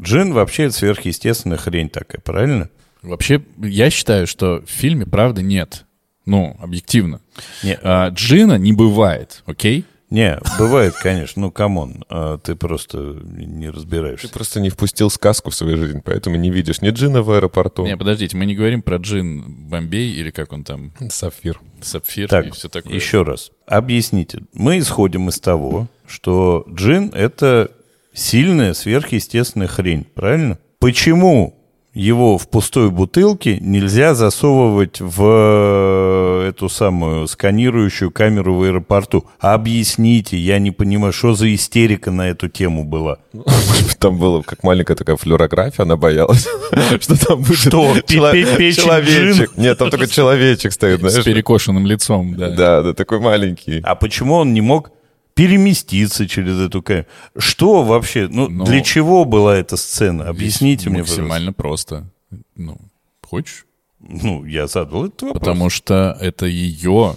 Джин вообще сверхъестественная хрень такая, правильно? Вообще, я считаю, что в фильме правды нет. Ну, объективно. Не. А, Джина не бывает, окей? Не, бывает, конечно. Ну, come on, а ты просто не разбираешься. Ты просто не впустил сказку в свою жизнь, поэтому не видишь ни Джина в аэропорту. Не, подождите, мы не говорим про Джин Бомбей или как он там? Сапфир. Сапфир так, и все такое. еще раз. Объясните. Мы исходим из того, что Джин — это сильная сверхъестественная хрень, правильно? Почему его в пустой бутылке нельзя засовывать в э, эту самую сканирующую камеру в аэропорту. Объясните, я не понимаю, что за истерика на эту тему была. Там было как маленькая такая флюорография, она боялась, что там будет что? человечек. Нет, там только человечек стоит, знаешь. С перекошенным лицом, да. Да, да, такой маленький. А почему он не мог переместиться через эту камеру. Что вообще? Ну, Но... для чего была эта сцена? Объясните мне, Максимально просто. Ну, хочешь? Ну, я задал этот вопрос. Потому что это ее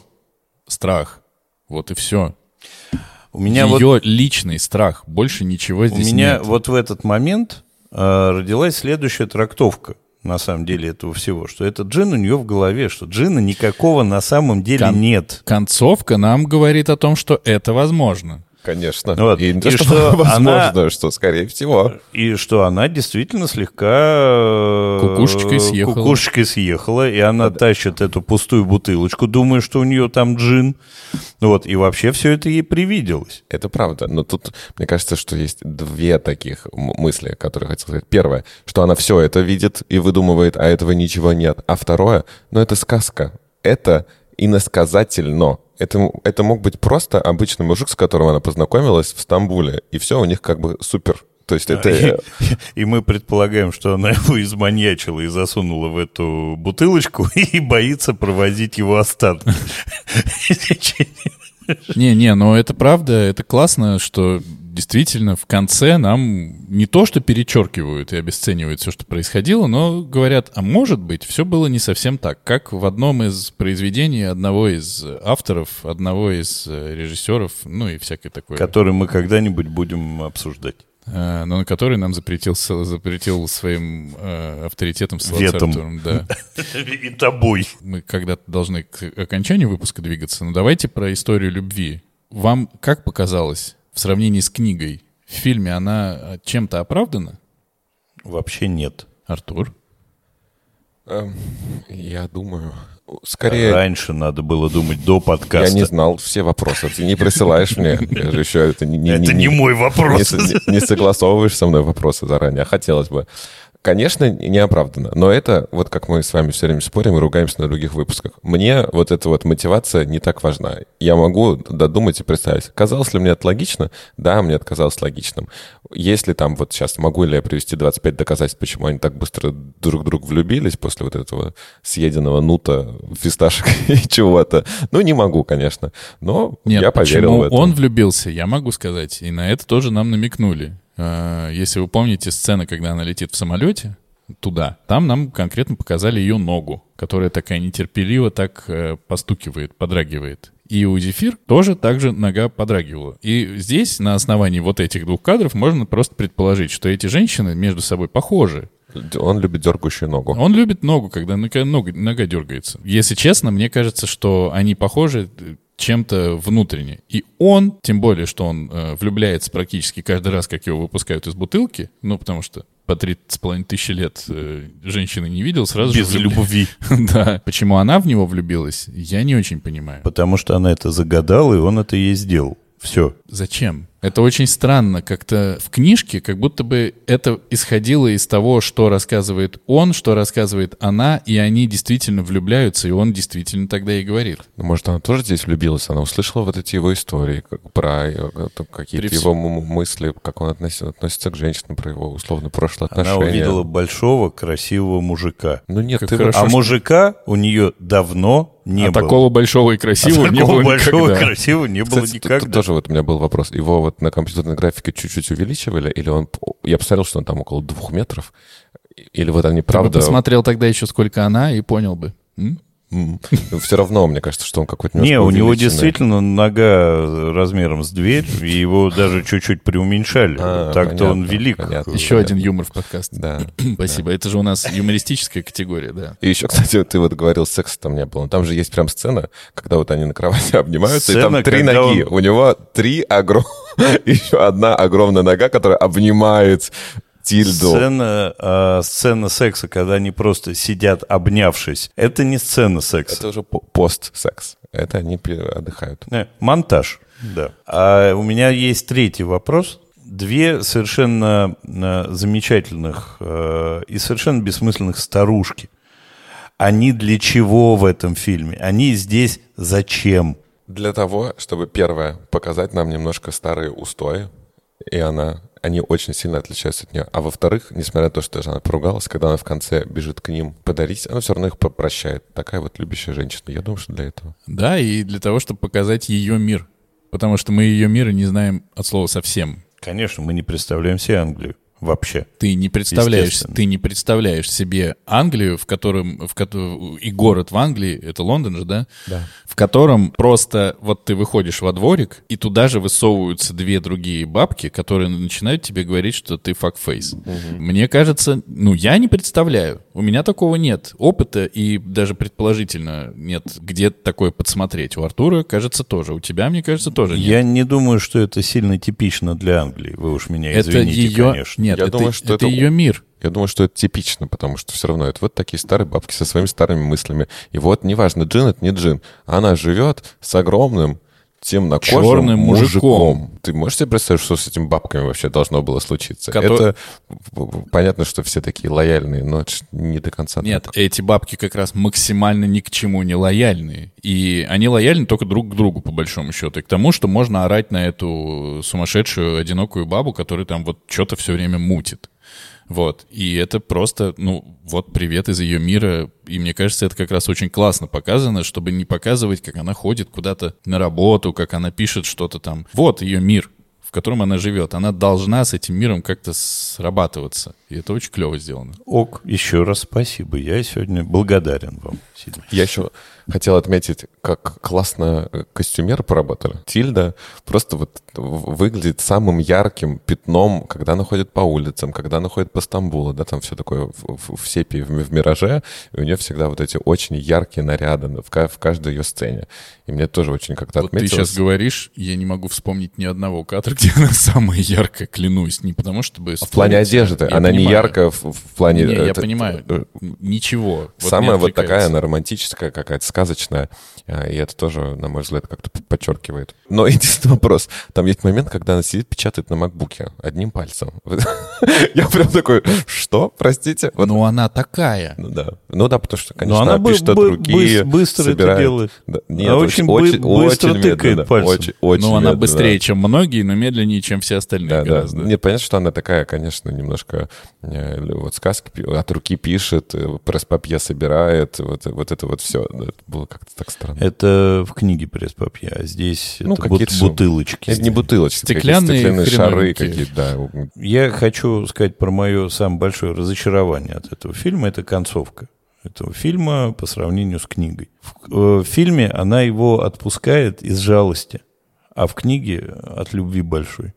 страх. Вот и все. У меня ее вот, личный страх. Больше ничего у здесь меня нет. вот в этот момент э, родилась следующая трактовка на самом деле этого всего, что это джин у нее в голове, что джина никакого на самом деле Кон- нет. Концовка нам говорит о том, что это возможно. Конечно. Вот. И И что, что возможно, она- что, скорее всего. И что она действительно слегка... э, Кукушечкой съехала. Кукушечкой съехала, и она тащит эту пустую бутылочку, думая, что у нее там джин. Вот, и вообще все это ей привиделось. Это правда. Но тут, мне кажется, что есть две таких мысли, которые хотел сказать. Первое, что она все это видит и выдумывает, а этого ничего нет. А второе, ну это сказка. Это иносказательно. Это, это мог быть просто обычный мужик, с которым она познакомилась в Стамбуле. И все у них как бы супер. То есть это... И, и мы предполагаем, что она его изманьячила и засунула в эту бутылочку и боится провозить его остатки. Не-не, но это правда, это классно, что действительно в конце нам не то, что перечеркивают и обесценивают все, что происходило, но говорят, а может быть, все было не совсем так, как в одном из произведений одного из авторов, одного из э, режиссеров, ну и всякое такое. Который мы когда-нибудь будем обсуждать. Э, но на который нам запретил, запретил своим э, авторитетом ссылаться Ветом. Артуром, да. И тобой. Мы когда-то должны к окончанию выпуска двигаться, но давайте про историю любви. Вам как показалось в сравнении с книгой? В фильме она э, чем-то оправдана? Вообще нет. Артур? Эм, Я думаю... Скорее, Раньше надо было думать до я подкаста. не знал все вопросы. Ты не присылаешь мне. Я же еще это не, не- Это не мой вопрос. не согласовываешь со мной вопросы заранее. А хотелось бы. Конечно, неоправданно, но это, вот как мы с вами все время спорим и ругаемся на других выпусках, мне вот эта вот мотивация не так важна. Я могу додумать и представить, казалось ли мне это логично? Да, мне это казалось логичным. Если там вот сейчас, могу ли я привести 25 доказательств, почему они так быстро друг в друга влюбились после вот этого съеденного нута, фисташек и чего-то? Ну, не могу, конечно, но Нет, я поверил в это. он влюбился, я могу сказать. И на это тоже нам намекнули. Э, Если вы помните сцены, когда она летит в самолете туда, там нам конкретно показали ее ногу, которая такая нетерпеливо так э, постукивает, подрагивает. И у Зефир тоже так же нога подрагивала. И здесь, на основании вот этих двух кадров, можно просто предположить, что эти женщины между собой похожи. Он любит дергающую ногу. Он любит ногу, когда нога, нога, нога дергается. Если честно, мне кажется, что они похожи чем-то внутренне. И он, тем более, что он э, влюбляется практически каждый раз, как его выпускают из бутылки, ну, потому что по три с половиной тысячи лет э, женщины не видел, сразу Без же влюбля- любви. Да. Почему она в него влюбилась, я не очень понимаю. Потому что она это загадала, и он это ей сделал. Все. Зачем? Это очень странно. Как-то в книжке, как будто бы это исходило из того, что рассказывает он, что рассказывает она, и они действительно влюбляются, и он действительно тогда и говорит. Ну, Может, она тоже здесь влюбилась? Она услышала вот эти его истории, как, про э, какие-то При его мысли, как он относится, относится к женщинам, про его условно прошлое Она отношение. увидела большого, красивого мужика. Ну нет, Как ты хорошо, А что- мужика у нее давно не а было. такого большого и красивого А не такого было большого никогда. красивого не было Кстати, тут- никогда. тут тоже вот у меня был вопрос. Его вот на компьютерной графике чуть-чуть увеличивали, или он... Я посмотрел, что он там около двух метров. Или вот они Ты бы правда... посмотрел тогда еще, сколько она, и понял бы. М? Все равно, мне кажется, что он какой-то Не, у него действительно нога размером с дверь, и его даже чуть-чуть преуменьшали. А, Так-то он велик. понятно. Еще один юмор в подкаст. Да. Спасибо. Это же у нас юмористическая категория, да. И еще, кстати, вот ты вот говорил, секса там не было. Но Там же есть прям сцена, когда вот они на кровати обнимаются, и там три ноги. он- У него три огромных... Еще одна огромная нога, которая обнимает Тильду. Сцена, а, сцена секса, когда они просто сидят, обнявшись, это не сцена секса. Это уже по- пост-секс. Это они отдыхают. Не, монтаж, да. А у меня есть третий вопрос. Две совершенно э, замечательных э, и совершенно бессмысленных старушки. Они для чего в этом фильме? Они здесь зачем? Для того, чтобы, первое, показать нам немножко старые устои, и она, они очень сильно отличаются от нее. А во-вторых, несмотря на то, что она поругалась, когда она в конце бежит к ним подарить, она все равно их попрощает. Такая вот любящая женщина. Я думаю, что для этого. Да, и для того, чтобы показать ее мир. Потому что мы ее мира не знаем от слова совсем. Конечно, мы не представляем себе Англию. Вообще. Ты не представляешь, ты не представляешь себе Англию, в котором, в котором и город в Англии, это Лондон же, да? Да. В котором просто вот ты выходишь во дворик, и туда же высовываются две другие бабки, которые начинают тебе говорить, что ты факфейс. Мне кажется, ну я не представляю, у меня такого нет опыта и даже предположительно нет где такое подсмотреть. У Артура, кажется, тоже. У тебя, мне кажется, тоже нет. Я не думаю, что это сильно типично для Англии. Вы уж меня это извините, ее, конечно. нет, Я это, думаю, что это это- ее мир. Я думаю, что это типично, потому что все равно это вот такие старые бабки со своими старыми мыслями. И вот, неважно, джин это не джин, она живет с огромным темнокожим Чёрным мужиком. мужиком. Ты можешь себе представить, что с этими бабками вообще должно было случиться? Кото- Это понятно, что все такие лояльные, но это не до конца Нет, так. эти бабки как раз максимально ни к чему не лояльные. И они лояльны только друг к другу, по большому счету. И к тому, что можно орать на эту сумасшедшую, одинокую бабу, которая там вот что-то все время мутит. Вот. И это просто, ну, вот привет из ее мира. И мне кажется, это как раз очень классно показано, чтобы не показывать, как она ходит куда-то на работу, как она пишет что-то там. Вот ее мир, в котором она живет. Она должна с этим миром как-то срабатываться. И это очень клево сделано. Ок, еще раз спасибо. Я сегодня благодарен вам сильно. Я еще хотел отметить, как классно э, костюмеры поработали. Тильда просто вот выглядит самым ярким пятном, когда она ходит по улицам, когда она ходит по Стамбулу, да, там все такое в, в- в сепии, в, в мираже, и у нее всегда вот эти очень яркие наряды в, в каждой ее сцене. И мне тоже очень как-то Вот ты отметилось. сейчас говоришь, я не могу вспомнить ни одного кадра, где она самая яркая, клянусь. Не потому, чтобы... В плане одежды. Она не яркая в, в плане... Не, я это- понимаю. э, Ничего. Вот Самая вот такая, она романтическая, какая-то сказочная, а, и это тоже, на мой взгляд, как-то подчеркивает. Но единственный вопрос. Там есть момент, когда она сидит, печатает на макбуке одним пальцем. Я прям такой, что, простите? Ну, она такая. ну да. Ну да, потому что, Но конечно, она пишет от руки, быс- быстро это делает. Нет, очень очень, бы- очень, быстро тыкает пальцем. Ну, она быстрее, чем многие, но медленнее, чем все остальные Да, да. гораздо. Нет, понятно, что она такая, конечно, немножко э, вот сказки от руки пишет, э, пресс-папье собирает, вот, вот это вот все. Это было как-то так странно. Это в книге пресс-папье, а здесь Ну, это какие-то бут- бутылочки. Это не бутылочки, Стеклянные стеклянные шары какие-то, да. Я хочу сказать про мое самое большое разочарование от этого фильма. Это концовка этого фильма по сравнению с книгой. В, э, в фильме она его отпускает из жалости, а в книге от любви большой.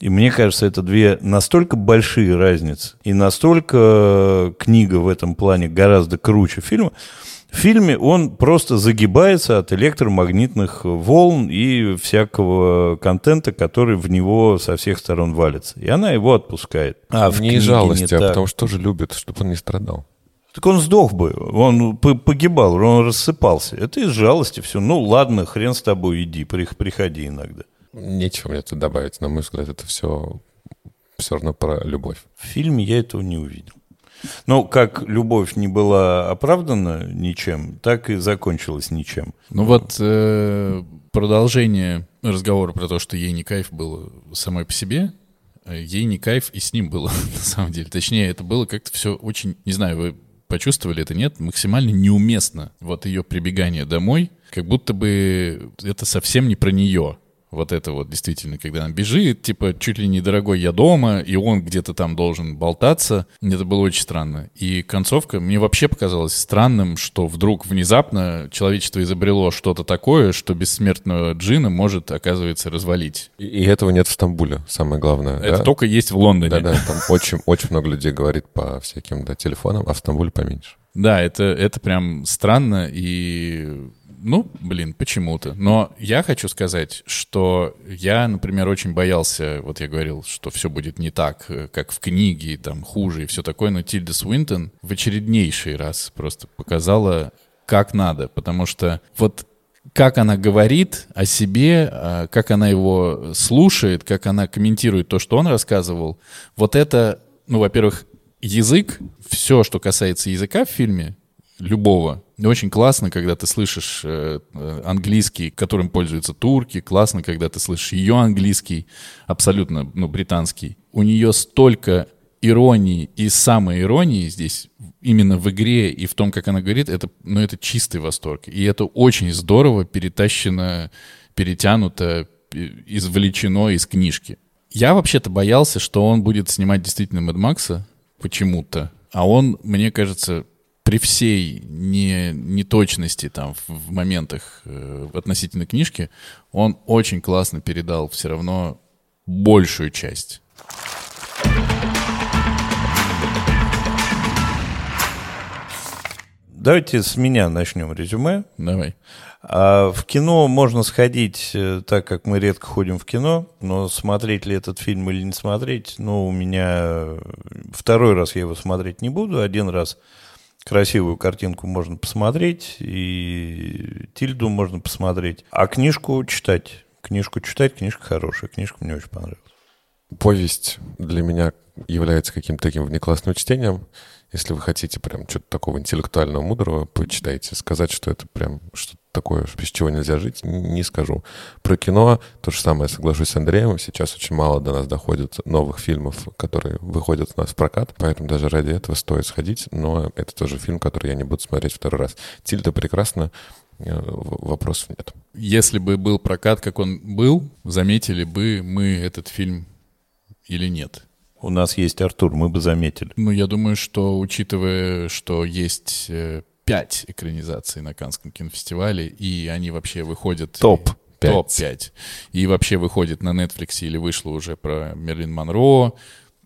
И мне кажется, это две настолько большие разницы. И настолько э, книга в этом плане гораздо круче фильма. В фильме он просто загибается от электромагнитных волн и всякого контента, который в него со всех сторон валится. И она его отпускает. А в не жалости, не а так. потому что тоже любит, чтобы он не страдал. Так он сдох бы, он погибал, он рассыпался. Это из жалости все. Ну ладно, хрен с тобой, иди, при- приходи иногда. Нечего мне тут добавить. На мой взгляд, это все все равно про любовь. В фильме я этого не увидел. Но как любовь не была оправдана ничем, так и закончилась ничем. Ну вот э, продолжение разговора про то, что ей не кайф было самой по себе, э, ей не кайф и с ним было, на самом деле. Точнее, это было как-то все очень, не знаю, вы почувствовали это, нет, максимально неуместно. Вот ее прибегание домой, как будто бы это совсем не про нее. Вот это вот действительно, когда она бежит, типа, чуть ли не дорогой я дома, и он где-то там должен болтаться. Это было очень странно. И концовка мне вообще показалась странным, что вдруг внезапно человечество изобрело что-то такое, что бессмертного джина может, оказывается, развалить. И, и этого нет в Стамбуле, самое главное. Это да? только есть в Лондоне. Да, да, там очень, очень много людей говорит по всяким да, телефонам, а в Стамбуле поменьше. Да, это, это прям странно и... Ну, блин, почему-то. Но я хочу сказать, что я, например, очень боялся, вот я говорил, что все будет не так, э, как в книге, там, хуже и все такое, но Тильда Свинтон в очереднейший раз просто показала, как надо, потому что вот как она говорит о себе, а, как она его слушает, как она комментирует то, что он рассказывал, вот это, ну, во-первых, язык, все, что касается языка в фильме, любого. Очень классно, когда ты слышишь э, э, английский, которым пользуются турки, классно, когда ты слышишь ее английский, абсолютно, ну, британский. У нее столько иронии и самой иронии здесь именно в игре и в том, как она говорит, это, ну, это чистый восторг. И это очень здорово перетащено, перетянуто, пе- извлечено из книжки. Я вообще-то боялся, что он будет снимать действительно Мэд Макса почему-то. А он, мне кажется, при всей не, неточности там в, в моментах э, относительно книжки, он очень классно передал все равно большую часть. Давайте с меня начнем резюме. Давай. А в кино можно сходить, э, так как мы редко ходим в кино, но смотреть ли этот фильм или не смотреть, ну, у меня э, второй раз я его смотреть не буду, один раз красивую картинку можно посмотреть, и Тильду можно посмотреть, а книжку читать. Книжку читать, книжка хорошая, книжка мне очень понравилась. Повесть для меня является каким-то таким внеклассным чтением. Если вы хотите прям что-то такого интеллектуального, мудрого, почитайте. Сказать, что это прям что-то такое, без чего нельзя жить, не скажу. Про кино то же самое, соглашусь с Андреем. Сейчас очень мало до нас доходит новых фильмов, которые выходят у нас в прокат, поэтому даже ради этого стоит сходить, но это тоже фильм, который я не буду смотреть второй раз. Тильда прекрасно, э, вопросов нет. Если бы был прокат, как он был, заметили бы мы этот фильм или нет? У нас есть Артур, мы бы заметили. Ну, я думаю, что, учитывая, что есть э, пять экранизаций на Канском кинофестивале, и они вообще выходят... Топ. Топ-5. И вообще выходит на Netflix или вышло уже про Мерлин Монро,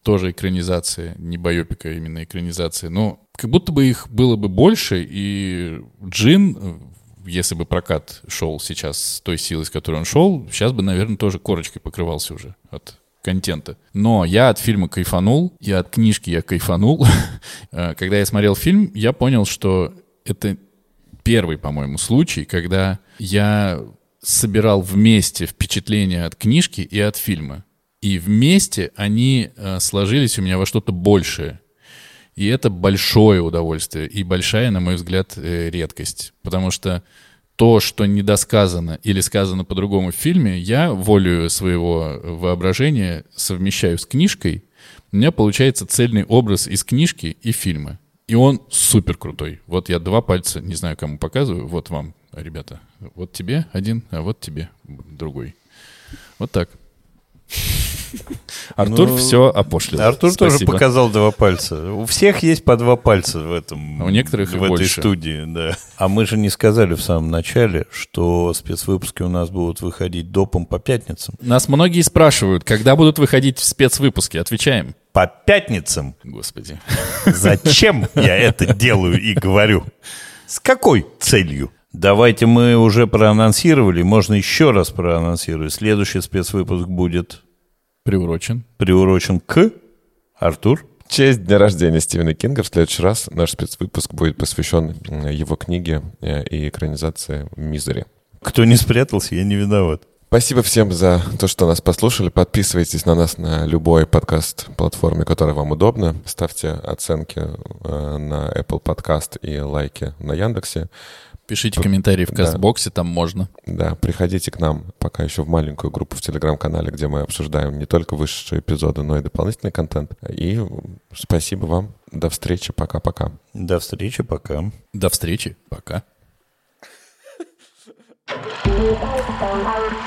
тоже экранизация, не байопика, а именно экранизация. Но как будто бы их было бы больше, и Джин, если бы прокат шел сейчас с той силой, с которой он шел, сейчас бы, наверное, тоже корочкой покрывался уже от контента. Но я от фильма кайфанул, и от книжки я кайфанул. Э, когда я смотрел фильм, я понял, что это первый, по-моему, случай, когда я собирал вместе впечатления от книжки и от фильма. И вместе они э, сложились у меня во что-то большее. И это большое удовольствие и большая, на мой взгляд, э, редкость. Потому что то, что недосказано или сказано по-другому в фильме, я волю своего воображения совмещаю с книжкой. У меня получается цельный образ из книжки и фильма. И он супер крутой. Вот я два пальца, не знаю, кому показываю. Вот вам, ребята. Вот тебе один, а вот тебе другой. Вот так. Артур ну, все опошлил. Артур Спасибо. тоже показал два пальца. У всех есть по два пальца в этом. А у некоторых в этой больше. студии, да. А мы же не сказали в самом начале, что спецвыпуски у нас будут выходить допом по пятницам. Нас многие спрашивают, когда будут выходить спецвыпуски. Отвечаем. По пятницам. Господи. Зачем я это делаю и говорю? С какой целью? Давайте мы уже проанонсировали, можно еще раз проанонсировать. Следующий спецвыпуск будет Приурочен. Приурочен к Артур. В честь дня рождения Стивена Кинга в следующий раз наш спецвыпуск будет посвящен его книге э, и экранизации «Мизери». Кто не спрятался, я не виноват. Спасибо всем за то, что нас послушали. Подписывайтесь на нас на любой подкаст-платформе, которая вам удобна. Ставьте оценки э, на Apple Podcast и лайки на Яндексе. Пишите комментарии в Кастбоксе, да. там можно. Да, приходите к нам пока еще в маленькую группу в Телеграм-канале, где мы обсуждаем не только высшие эпизоды, но и дополнительный контент. И спасибо вам. До встречи. Пока-пока. До встречи. Пока. До встречи. Пока.